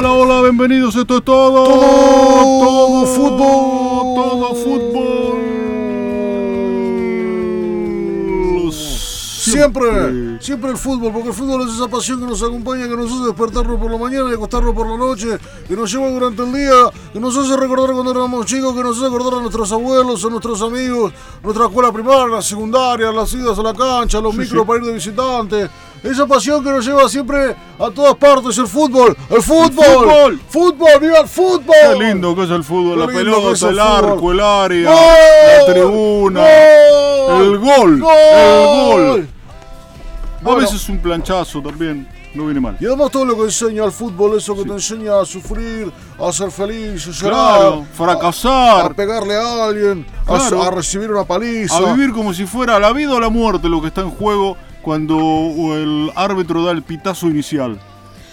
Hola, hola, bienvenidos. Esto es todo. Todo fútbol. Todo fútbol. Siempre, siempre el fútbol, porque el fútbol es esa pasión que nos acompaña, que nos hace despertarnos por la mañana y acostarnos por la noche, que nos lleva durante el día, que nos hace recordar cuando éramos chicos, que nos hace recordar a nuestros abuelos, a nuestros amigos, nuestra escuela primaria, la secundaria, las idas a la cancha, los micros para ir de visitante. Esa pasión que nos lleva siempre a todas partes, el fútbol, el fútbol, fútbol. fútbol, viva el fútbol. Qué lindo que es el fútbol. Qué La pelota, el el arco, el área, ¡Gol! la tribuna, ¡Gol! el gol. ¡Gol! El gol. A veces un planchazo también. No viene mal. Y además todo lo que enseña el fútbol, eso que te enseña a sufrir, a ser feliz, a llorar, Claro, fracasar. a pegarle a alguien, a- Claro. a, recibir una paliza. A vivir como si fuera la vida o la muerte lo que está en juego cuando el árbitro da el pitazo inicial.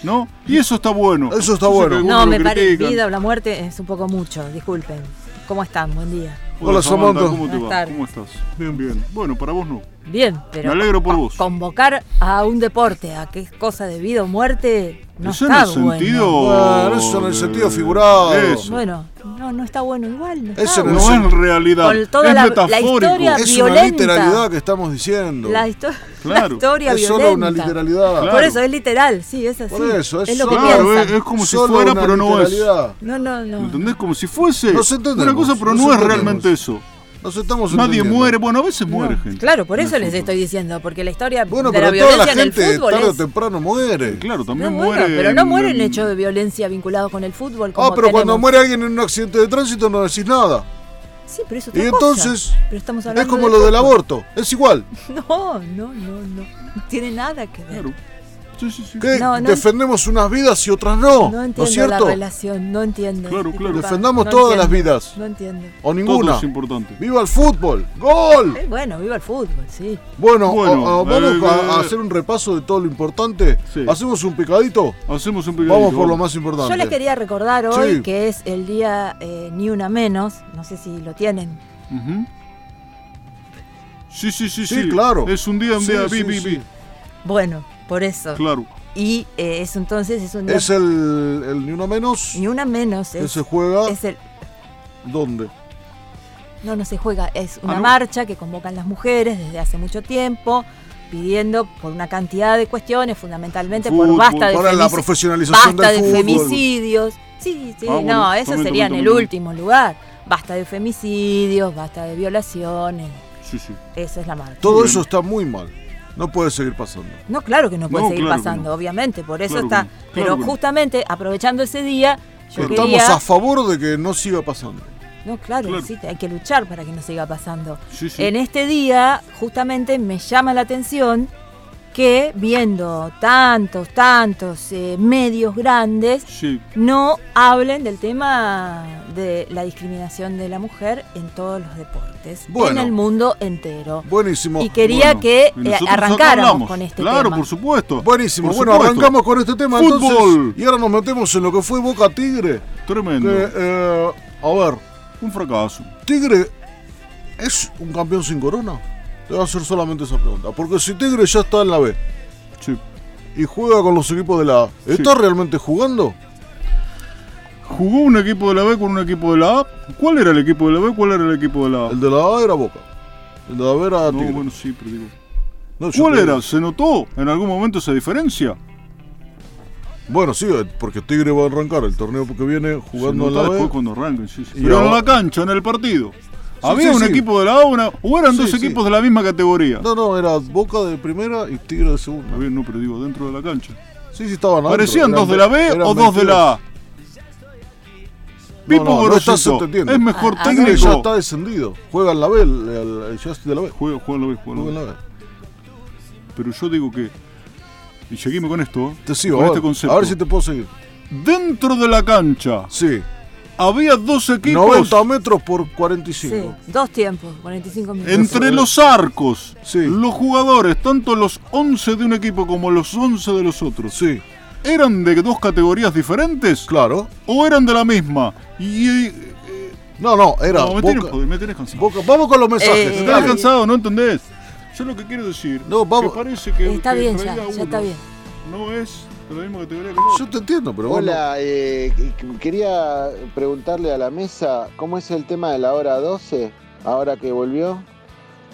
¿No? Y eso está bueno. Eso está bueno. No, me parece critican. vida o la muerte es un poco mucho, disculpen. ¿Cómo están? Buen día. Hola, Samantha. ¿Cómo te va? ¿Cómo estás? Bien, bien. Bueno, para vos no. Bien, pero Me alegro por co- vos. convocar a un deporte a que es cosa de vida o muerte no Eso en está el bueno. sentido. Bueno, eso en el sentido figurado. Eso. Bueno, no, no está bueno igual. No, Eso está en el No bueno. es realidad. Con toda es la- la metafórico. historia- es violenta. una literalidad que estamos diciendo. La, histo- Claro. la historia es violenta. solo una literalidad. Claro. Por eso es literal, sí, es así. Por eso, es lo que es, es como si Solo fuera, pero no es. literalidad. No, no, no. ¿Entendés? Como si fuese Nos entendemos, una cosa, pero nos no es realmente eso. Nos estamos Nadie muere. Bueno, a veces No. muere gente. Claro, por eso el les fútbol. estoy diciendo, porque la historia Bueno, de toda la en el gente fútbol tarde o es temprano muere. Claro, también No, bueno, muere. pero no en- mueren en- hechos de violencia vinculados con el fútbol. Como Ah, pero cuando muere alguien en un accidente de tránsito no decís nada. Sí, pero eso es Y entonces, Pero estamos Es hablando como de lo del aborto, es igual. No, no, no, no. No tiene nada que ver. Claro. Sí, sí, sí. Que No, no- defendemos unas vidas y otras no. No ¿No, entiendo es cierto? la relación, no entiendo. Claro, claro. Defendamos no todas las vidas. No entiendo. O Todo ninguna. es importante. ¡Viva el fútbol! ¡Gol! Eh, bueno, viva el fútbol, sí. Bueno, Bueno, a- a- vamos eh, a, a eh, hacer un repaso de todo lo importante. Sí. Hacemos un picadito. Hacemos un pequeño. Vamos por lo más importante. Yo les quería recordar hoy Sí. que es el día eh, Ni Una Menos. No sé si lo tienen. Sí, sí, sí, Sí, sí. claro. Es un día, un Sí, día, sí, bi, bi, sí. bi. Bueno, por eso. Claro. Y eh, es entonces es un día Es el, el ni una menos Ni Una Menos. que Es, se juega. es el, ¿Dónde? No, no se juega. Es una Ah, ¿no? marcha que convocan las mujeres desde hace mucho tiempo, pidiendo por una cantidad de cuestiones, fundamentalmente por basta de, Para la profesionalización basta del de femicidios. Sí, sí, Ah, bueno, no, eso también, sería también, en el también. último lugar. Basta de femicidios, basta de violaciones. Sí, sí. Esa es la marcha. Todo Bien. eso está muy mal. No puede seguir pasando. No, claro que no puede No, seguir claro pasando, no. obviamente, por eso Claro está. no, claro pero justamente aprovechando ese día, yo Estamos quería. a favor de que no siga pasando. No, claro, sí, hay que luchar para que no siga pasando. Sí, sí. En este día, justamente me llama la atención que viendo tantos, tantos eh, medios grandes, Sí. no hablen del tema de la discriminación de la mujer en todos los deportes, Bueno. en el mundo entero. Buenísimo. Y quería Bueno, que y eh, arrancáramos con este Claro, tema. por supuesto. Buenísimo. Por bueno, supuesto. arrancamos con este tema Fútbol. entonces. Y ahora nos metemos en lo que fue Boca Tigre. Tremendo. Que, eh, a ver, Un fracaso. ¿Tigre es un campeón sin corona? Te voy a hacer solamente esa pregunta. Porque si Tigre ya está en la B Sí. y juega con los equipos de la A, ¿está realmente jugando? Jugó un equipo de la B con un equipo de la A. ¿Cuál era el equipo de la B? ¿Cuál era el equipo de la A? El de la A era Boca. El de la B era No, Tigre. bueno, sí, pero digo. No, yo ¿Cuál era? ¿Se notó en algún momento esa diferencia? Bueno, sí, eh, porque Tigre va a arrancar el torneo que viene Se jugando en nota la después B. cuando arranquen, sí, sí. Y Pero en la cancha, en el partido. ¿Había sí, un sí. equipo de la A o eran dos equipos de la misma categoría? No, no, era Boca de primera y Tigre de segunda. Está bien, no, pero digo, dentro de la cancha. Sí, sí, estaban. ¿Parecían Eran dos de la B o dos de la A? 22. Pipo no, no, no Gorosito, estás entendiendo. es mejor Ah, ah, Tigre técnico. ya está descendido. Juega en la B, el, el- el- de la B. Juega, juega en la B, juega Juega en la B. Pero yo digo que. Y seguime con esto, ¿eh? Te sigo, con a este ver, concepto. a ver si te puedo seguir. Dentro de la cancha Sí. había dos equipos 90 metros por Sí, 45. dos tiempos, 45 minutos. entre los arcos. Sí. Los jugadores, tanto los 11 de un equipo como los 11 de los otros, Sí, ¿eran de dos categorías diferentes claro. o eran de la misma? Y eh, No, no, era no, me tenés, Boca- joder, me tenés cansado. Boca- Vamos con los mensajes. Eh, Me dale. tenés cansado, ¿no entendés? Yo lo que quiero decir No, vamos- que parece que Está que bien en ya, ya está bien. No es de la misma categoría que otro. Yo te entiendo, pero bueno. Hola, eh, qu- quería preguntarle a la mesa cómo es el tema de la hora 12, ahora que volvió.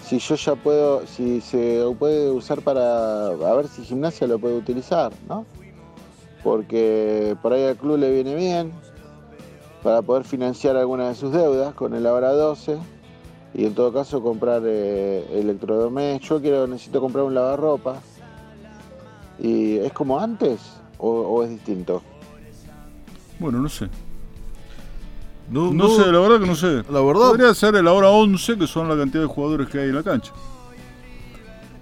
Si yo ya puedo, si se puede usar para, a ver si gimnasia lo puede utilizar, ¿no? Porque por ahí al club le viene bien para poder financiar algunas de sus deudas con el hora 12 y en todo caso comprar eh, electrodomésticos. Yo quiero, necesito comprar un lavarropa. ¿Y es como antes o, o es distinto? Bueno, no sé. No, No, no- sé, la verdad que no sé. La verdad. Podría ser la hora 11, que son la cantidad de jugadores que hay en la cancha.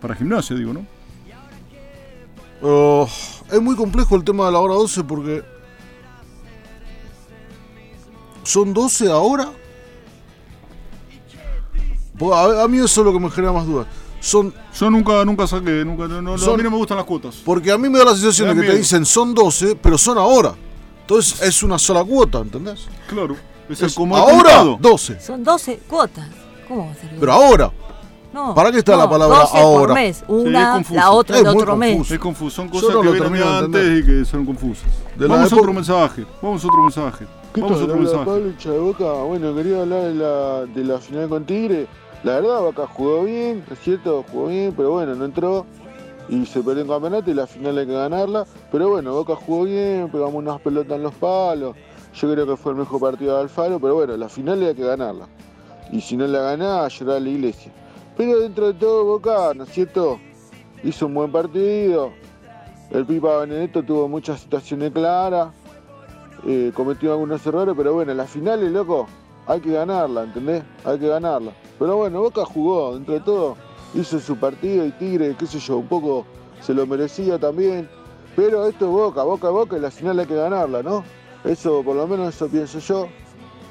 Para gimnasia, digo, ¿no? Oh, es muy complejo el tema de la hora 12 porque son 12 ahora. Pues A, a mí eso es lo que me genera más dudas. Son Yo nunca, nunca saqué, nunca, no, no, Son- a mí no me gustan las cuotas. porque a mí me da la sensación de que te dicen son 12, pero son ahora. Entonces es una sola cuota, ¿entendés? Claro. Es, el Es como ahora contado. 12, Son 12 cuotas. ¿Cómo va a ser? pero ahora. No, ¿para qué está la palabra 12 ahora? por mes. es Una, confuso. la otra Es el otro mes. confuso. Es confuso, son Yo cosas no que vienen antes y que son confusas. De Vamos a otro mensaje. Vamos a otro mensaje. ¿Qué Vamos a otro mensaje. Pablo de Boca. Bueno, quería hablar de la, de la final con Tigre. La verdad, Boca jugó bien, es cierto, jugó bien, pero bueno, no entró y se perdió el campeonato y la final hay que ganarla. Pero bueno, Boca jugó bien, pegamos unas pelotas en los palos. Yo creo que fue el mejor partido de Alfaro, pero bueno, la final hay que ganarla. Y si no la ganaba, llorar a la iglesia. Pero dentro de todo, Boca, ¿no es cierto? Hizo un buen partido. El Pipa Benedetto tuvo muchas situaciones claras eh, cometió algunos errores, pero bueno, las finales, loco, hay que ganarla, ¿entendés? Hay que ganarla. Pero bueno, Boca jugó, dentro de todo, hizo su partido y Tigre, qué sé yo, un poco se lo merecía también. Pero esto es Boca, Boca, Boca, y la final hay que ganarla, ¿no? Eso, por lo menos eso pienso yo.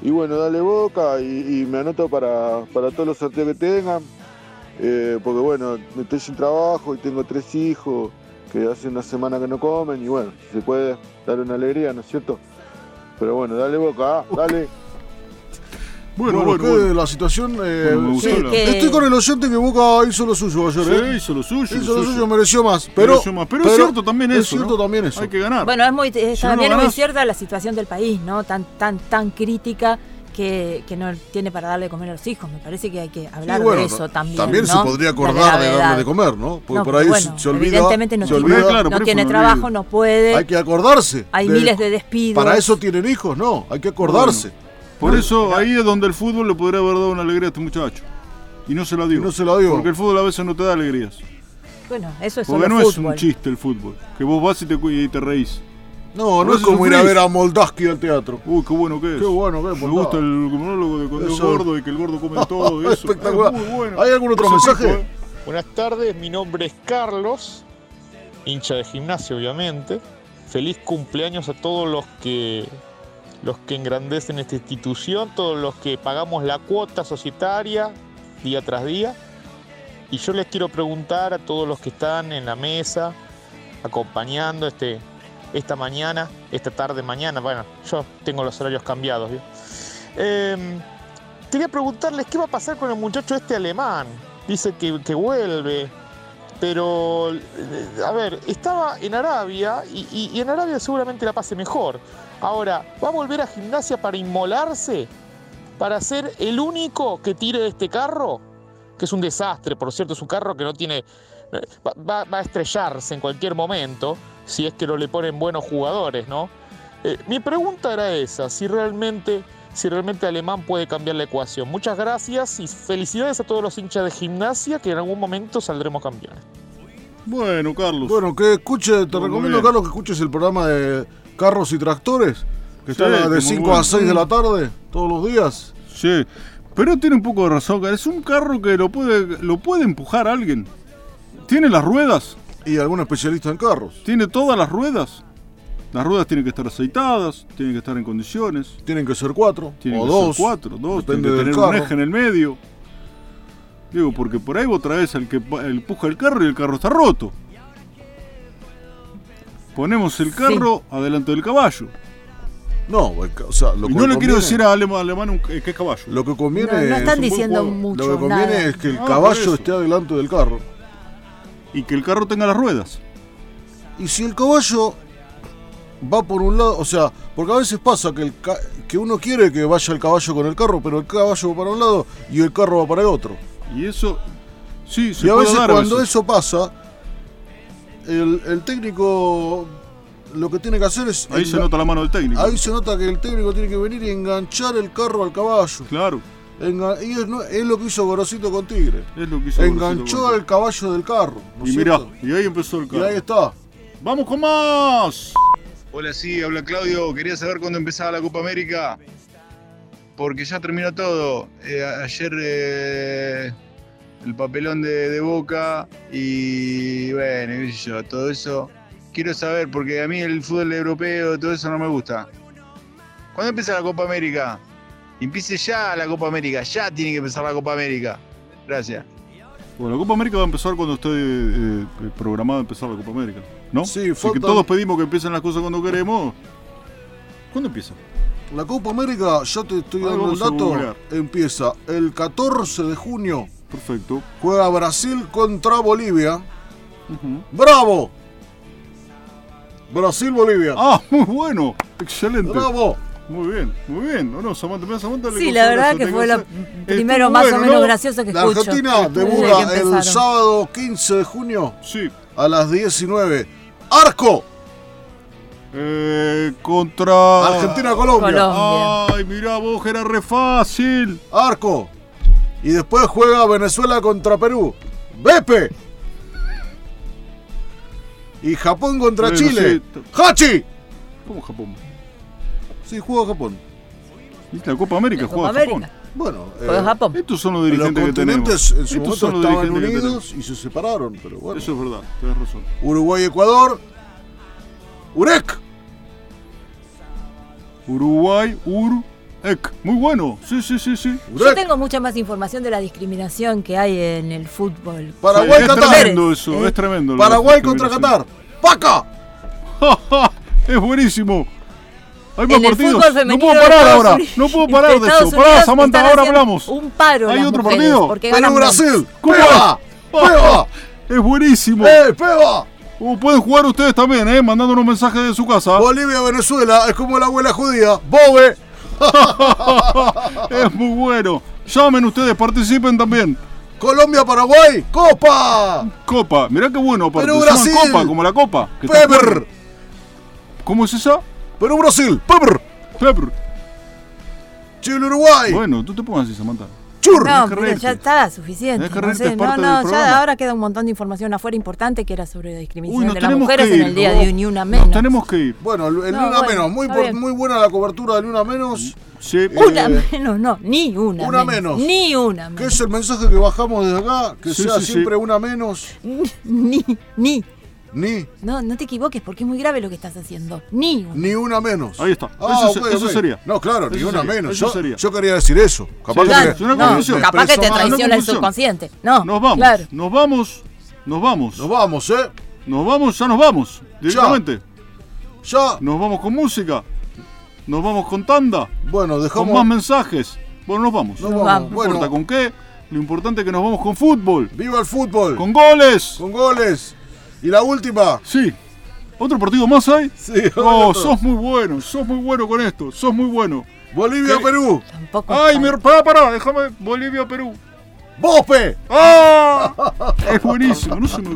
Y bueno, dale Boca y, y me anoto para, para todos los sorteos que tengan. Eh, porque bueno, estoy sin trabajo y tengo tres hijos que hace una semana que no comen y bueno, si se puede dar una alegría, ¿no es cierto? Pero bueno, dale boca, ah, dale. Bueno, Bueno, bueno, que bueno. la situación. eh, sí, Estoy con el oyente que Boca hizo lo suyo ayer. Sí, ¿eh? hizo lo suyo. Hizo lo suyo, mereció más. Pero, Mereció más. Pero es cierto también es eso, cierto ¿no? también eso. Hay que ganar. Bueno, es muy, es Si no también muy cierta la situación del país, ¿no? Tan, tan, tan crítica que, que no tiene para darle de comer a los hijos. Me parece que hay que hablar Sí, bueno, de eso no- también. se podría acordar de darle de comer, ¿no? Porque No, por ahí bueno, se olvida. evidentemente no se tiene, olvida. Claro, no tiene trabajo, no puede. Hay que acordarse. Hay de- miles de despidos. Para eso tienen hijos, no. Hay que acordarse. Por eso ahí es donde el fútbol le podría haber dado una alegría a este muchacho. Y no se la dio. No se la dio. Porque el fútbol a veces no te da alegrías. Bueno, eso es Porque solo no es un chiste el fútbol. Que vos vas y te, y te reís. No, no es como ir a ver a Moldaski al teatro. Uy, qué bueno que es. Qué bueno que es, Me gusta el monólogo de cuando es gordo y que el gordo come todo. Eso. Espectacular. Es muy bueno. ¿Hay algún otro mensaje? tipo, ¿eh? Buenas tardes, mi nombre es Carlos, hincha de gimnasio obviamente. Feliz cumpleaños a todos los que los que engrandecen esta institución, todos los que pagamos la cuota societaria día tras día. Y yo les quiero preguntar a todos los que están en la mesa acompañando este esta mañana, esta tarde mañana, bueno, yo tengo los horarios cambiados. Em, quería preguntarles qué va a pasar con el muchacho este alemán. Dice que, que vuelve, pero eh, a ver, estaba en Arabia y, en Arabia seguramente la pase mejor. Ahora, ¿va a volver a gimnasia para inmolarse? ¿Para ser el único que tire de este carro? Que es un desastre, por cierto, es un carro que no tiene... eh, va a estrellarse en cualquier momento si es que no le ponen buenos jugadores, ¿no? Eh, mi pregunta era esa, si realmente, si realmente Alemán puede cambiar la ecuación. Muchas gracias y felicidades a todos los hinchas de gimnasia que en algún momento saldremos campeones. Bueno, Carlos. Bueno, que escuche, te Muy recomiendo, bien. Carlos, que escuches el programa de Carros y Tractores, que Sí, está de muy 5 bueno. a 6 de la tarde, todos los días. Sí. Pero tiene un poco de razón. Es un carro que lo puede, lo puede empujar alguien. Tiene las ruedas. Y algún especialista en carros. Tiene todas las ruedas. Las ruedas tienen que estar aceitadas, tienen que estar en condiciones. Tienen que ser cuatro Tienen o que dos. ser cuatro, dos, depende tienen que tener un eje en el medio. Digo, porque por ahí vos traes al que pa- el puja el carro y el carro está roto. Ponemos el carro adelante del caballo. No, o sea, lo y que no le quiero decir a Alemán, alemán un- que es caballo. Lo que conviene No, no es están un buen diciendo mucho, Lo que conviene nada. es que el caballo esté adelante del carro. Y que el carro tenga las ruedas. Y si el caballo va por un lado, o sea, porque a veces pasa que, el que uno quiere que vaya el caballo con el carro, pero el caballo va para un lado y el carro va para el otro. Y eso, sí, se y a puede veces dar cuando eso pasa, el, el técnico lo que tiene que hacer es... Ahí se nota la mano del técnico. Ahí se nota que el técnico tiene que venir y enganchar el carro al caballo. Claro, Y es, no- es lo que hizo Gorosito con Tigre. es lo que hizo Enganchó Gorosito al caballo del carro. ¿no con- es Y mirá, y ahí empezó el Y carro. ahí está. ¡Vamos con más! Hola, sí, habla Claudio. Quería saber cuándo empezaba la Copa América. Porque ya terminó todo. Eh, ayer eh, el papelón de, de Boca y bueno, sé yo, todo eso. Quiero saber, porque a mí el fútbol europeo, todo eso no me gusta. ¿Cuándo empieza la Copa América? Empiece ya la Copa América, ya tiene que empezar la Copa América. Gracias. Bueno, la Copa América va a empezar cuando esté eh, eh, programada empezar la Copa América, ¿no? Sí, Así que todos pedimos que empiecen las cosas cuando queremos. ¿Cuándo empieza? La Copa América, ya te estoy dando el dato, empieza el 14 de junio. Perfecto. Juega Brasil contra Bolivia. ¡Bravo! Brasil-Bolivia. Ah, muy bueno. Excelente. ¡Bravo! Muy bien, muy bien. No, no, Samantha, mira, Samantha le Sí, la verdad que fue lo primero más o menos ¿no? gracioso que La escucho. Argentina debuta el empezaron. sábado 15 de junio Sí. a las 19. ¡Arco! Eh, contra. Argentina-Colombia. Colombia. Ay, mirá vos, que era re fácil. Arco. Y después juega Venezuela contra Perú. ¡Bepe! Y Japón contra Bueno, Chile. sí. ¡Hachi! ¿Cómo Japón? Sí, juega Japón. ¿Viste la Copa América? Juega Copa Japón. Bueno, eh, Japón. Estos son los los dirigentes que tenemos. continentes en su Estos son los estaban dirigentes que unidos y se separaron, pero bueno. Eso es verdad, tenés razón. Uruguay-Ecuador. ¡Urec! Uruguay, Ur, Ec. Muy bueno. Sí, sí, sí, sí. Yo tengo mucha más información de la discriminación que hay en el fútbol. Sí, Paraguay, es Qatar. tremendo eso, Eh, es tremendo. lo de Paraguay contra. Qatar. ¡Paca! es buenísimo. Hay más En el partidos. fútbol No puedo parar ahora. Unidos- No puedo parar de eso. Pará, Samantha, ahora hablamos. Un paro. ¿Hay otro partido? Ganan Perú-Brasil. ¿Cómo ¡Peba! Es buenísimo. ¡Eh, peba! Uh, pueden jugar ustedes también, ¿eh? Mandándonos mensajes de su casa. Bolivia-Venezuela es como la abuela judía. ¡Bobe! es muy bueno. Llamen ustedes, participen también. Colombia-Paraguay. ¡Copa! Copa, mirá qué bueno, llaman Brasil. Copa, como la Copa. que jugando. ¿Cómo es esa? Perú-Brasil. ¡Peber! Pepper. Chile-Uruguay. Bueno, tú te pongas así, Samantha. ¡Chur! No, que pero ya está suficiente. Que No, sé, no, no, ya ahora queda un montón de información afuera importante que era sobre la discriminación Uy, de las mujeres que ir. en el día ¿no? de Ni Una Menos. Nos tenemos que ir. Bueno, el No, Luna bueno, Menos. Muy, por- muy buena la cobertura de Luna Menos. Sí. Una Eh, menos, no, ni una, una menos. Ni una Que menos. es el mensaje que bajamos desde acá. Que Sí, sea sí, sí. siempre una menos. Ni, ni. Ni, No, no te equivoques porque es muy grave lo que estás haciendo. Ni una. ni una menos. Ahí está. Ah, eso, eso sería. No, claro, ni una sería, menos. eso Yo, sería. yo quería decir eso. Capaz Sí, que no, capaz que te traiciona el subconsciente. No, Nos vamos. Claro. Nos vamos. Nos vamos. Nos vamos, ¿eh? Nos vamos, ya nos vamos. Directamente. Ya. Nos vamos con música. Nos vamos con tanda. Bueno, Con dejamos. más mensajes. Bueno, nos vamos. Nos No vamos. vamos. Bueno, importa con qué. Lo importante es que nos vamos con fútbol. viva el fútbol. Con goles. Con goles. Y la última. Sí. ¿Otro partido más hay? Sí, Oh, otro. sos muy bueno. Sos muy bueno con esto. Sos muy bueno. Bolivia-Perú. Tampoco. Ay, me... pará, pará. Déjame. Bolivia, Perú. ¡Bope! ¡Ah! Es buenísimo. No se me